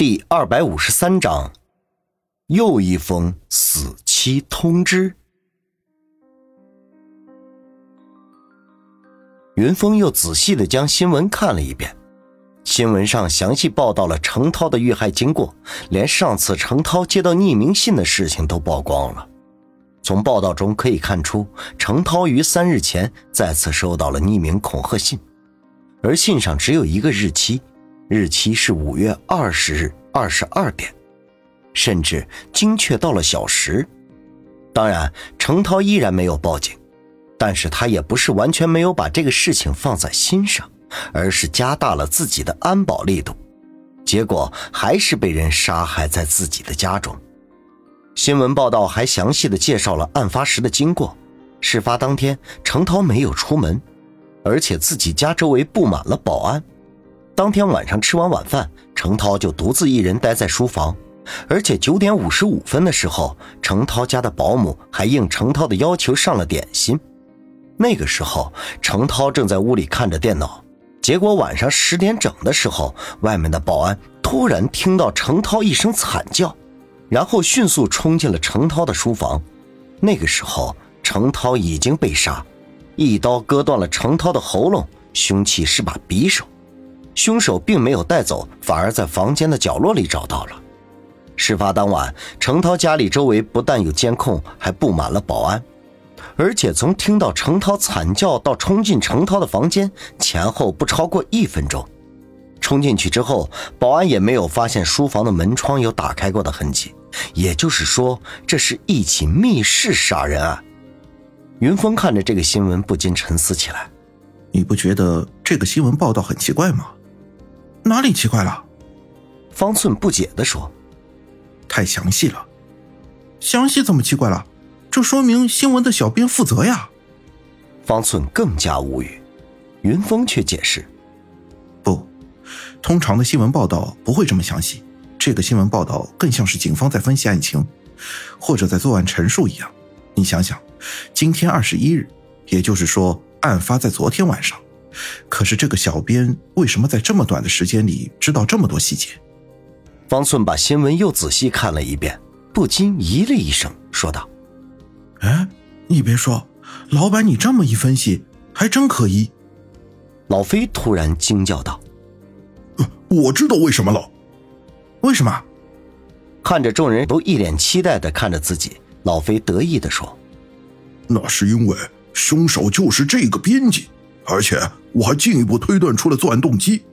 第二百五十三章，又一封死期通知。云峰又仔细的将新闻看了一遍，新闻上详细报道了程涛的遇害经过，连上次程涛接到匿名信的事情都曝光了。从报道中可以看出，程涛于三日前再次收到了匿名恐吓信，而信上只有一个日期。日期是五月二十日二十二点，甚至精确到了小时。当然，程涛依然没有报警，但是他也不是完全没有把这个事情放在心上，而是加大了自己的安保力度。结果还是被人杀害在自己的家中。新闻报道还详细的介绍了案发时的经过。事发当天，程涛没有出门，而且自己家周围布满了保安。当天晚上吃完晚饭，程涛就独自一人待在书房，而且九点五十五分的时候，程涛家的保姆还应程涛的要求上了点心。那个时候，程涛正在屋里看着电脑，结果晚上十点整的时候，外面的保安突然听到程涛一声惨叫，然后迅速冲进了程涛的书房。那个时候，程涛已经被杀，一刀割断了程涛的喉咙，凶器是把匕首。凶手并没有带走，反而在房间的角落里找到了。事发当晚，程涛家里周围不但有监控，还布满了保安。而且从听到程涛惨叫到冲进程涛的房间，前后不超过一分钟。冲进去之后，保安也没有发现书房的门窗有打开过的痕迹，也就是说，这是一起密室杀人案。云峰看着这个新闻，不禁沉思起来：“你不觉得这个新闻报道很奇怪吗？”哪里奇怪了？方寸不解的说：“太详细了，详细怎么奇怪了？这说明新闻的小编负责呀。”方寸更加无语。云峰却解释：“不，通常的新闻报道不会这么详细。这个新闻报道更像是警方在分析案情，或者在作案陈述一样。你想想，今天二十一日，也就是说，案发在昨天晚上。”可是这个小编为什么在这么短的时间里知道这么多细节？方寸把新闻又仔细看了一遍，不禁咦了一声，说道：“哎，你别说，老板你这么一分析，还真可疑。”老飞突然惊叫道：“我知道为什么了。为什么？”看着众人都一脸期待的看着自己，老飞得意的说：“那是因为凶手就是这个编辑。”而且我还进一步推断出了作案动机，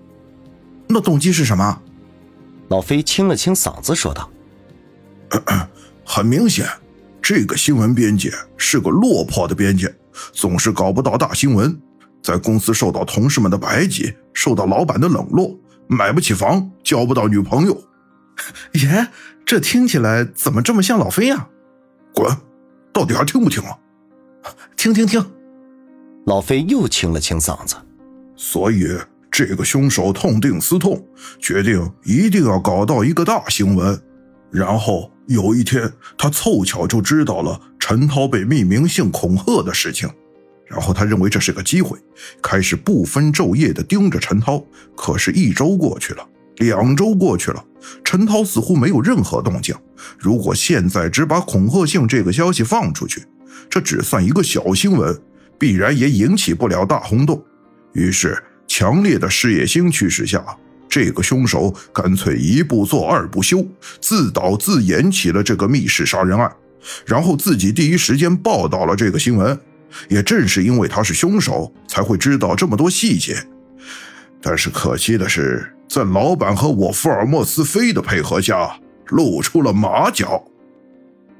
那动机是什么？老飞清了清嗓子说道：“很明显，这个新闻编辑是个落魄的编辑，总是搞不到大新闻，在公司受到同事们的排挤，受到老板的冷落，买不起房，交不到女朋友。耶，这听起来怎么这么像老飞呀？滚！到底还听不听啊？听听听。”老飞又清了清嗓子，所以这个凶手痛定思痛，决定一定要搞到一个大新闻。然后有一天，他凑巧就知道了陈涛被匿名性恐吓的事情，然后他认为这是个机会，开始不分昼夜的盯着陈涛。可是，一周过去了，两周过去了，陈涛似乎没有任何动静。如果现在只把恐吓性这个消息放出去，这只算一个小新闻。必然也引起不了大轰动，于是强烈的事业心驱使下，这个凶手干脆一不做二不休，自导自演起了这个密室杀人案，然后自己第一时间报道了这个新闻。也正是因为他是凶手，才会知道这么多细节。但是可惜的是，在老板和我福尔摩斯飞的配合下，露出了马脚。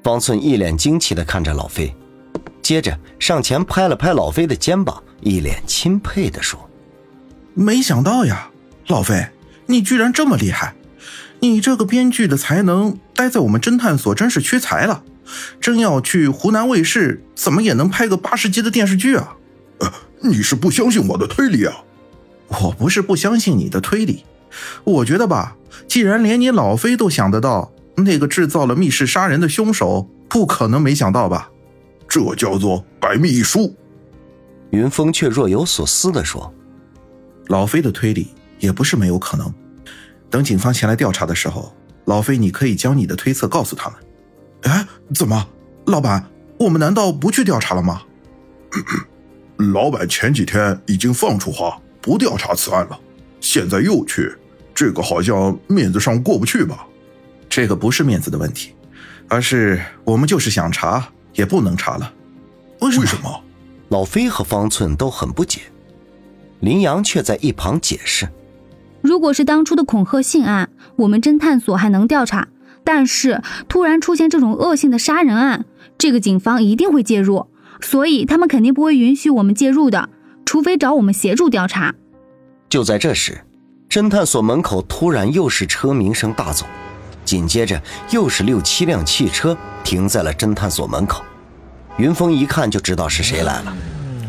方寸一脸惊奇地看着老飞。接着上前拍了拍老飞的肩膀，一脸钦佩地说：“没想到呀，老飞，你居然这么厉害！你这个编剧的才能，待在我们侦探所真是屈才了。真要去湖南卫视，怎么也能拍个八十集的电视剧啊！你是不相信我的推理啊？我不是不相信你的推理，我觉得吧，既然连你老飞都想得到，那个制造了密室杀人的凶手，不可能没想到吧？”这叫做百密一疏。云峰却若有所思地说：“老飞的推理也不是没有可能。等警方前来调查的时候，老飞，你可以将你的推测告诉他们。哎，怎么，老板，我们难道不去调查了吗？老板前几天已经放出话不调查此案了，现在又去，这个好像面子上过不去吧？这个不是面子的问题，而是我们就是想查也不能查了。为什么？老飞和方寸都很不解，林阳却在一旁解释：“如果是当初的恐吓信案，我们侦探所还能调查；但是突然出现这种恶性的杀人案，这个警方一定会介入。”所以他们肯定不会允许我们介入的，除非找我们协助调查。就在这时，侦探所门口突然又是车鸣声大作，紧接着又是六七辆汽车停在了侦探所门口。云峰一看就知道是谁来了。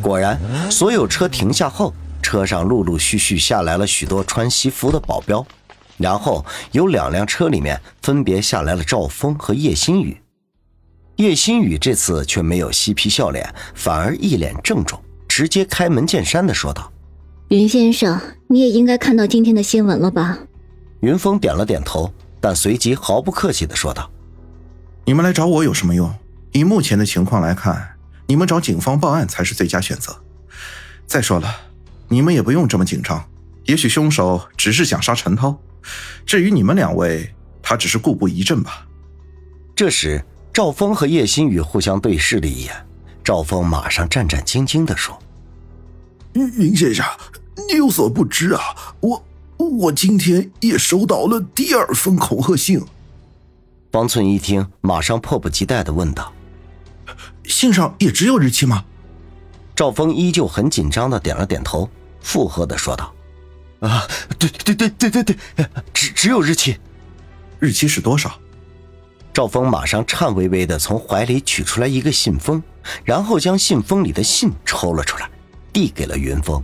果然，所有车停下后，车上陆陆续续下来了许多穿西服的保镖，然后有两辆车里面分别下来了赵峰和叶新宇。叶新宇这次却没有嬉皮笑脸，反而一脸郑重，直接开门见山的说道：“云先生，你也应该看到今天的新闻了吧？”云峰点了点头，但随即毫不客气的说道：“你们来找我有什么用？以目前的情况来看，你们找警方报案才是最佳选择。再说了，你们也不用这么紧张，也许凶手只是想杀陈涛，至于你们两位，他只是故布疑阵吧。”这时。赵峰和叶新宇互相对视了一眼，赵峰马上战战兢兢地说：“云云先生，你有所不知啊，我我今天也收到了第二封恐吓信。”方寸一听，马上迫不及待的问道：“信上也只有日期吗？”赵峰依旧很紧张的点了点头，附和的说道：“啊，对对对对对对，只只有日期，日期是多少？”赵峰马上颤巍巍的从怀里取出来一个信封，然后将信封里的信抽了出来，递给了云峰。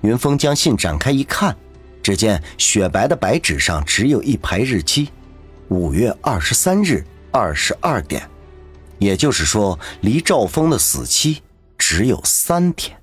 云峰将信展开一看，只见雪白的白纸上只有一排日期：五月二十三日二十二点，也就是说，离赵峰的死期只有三天。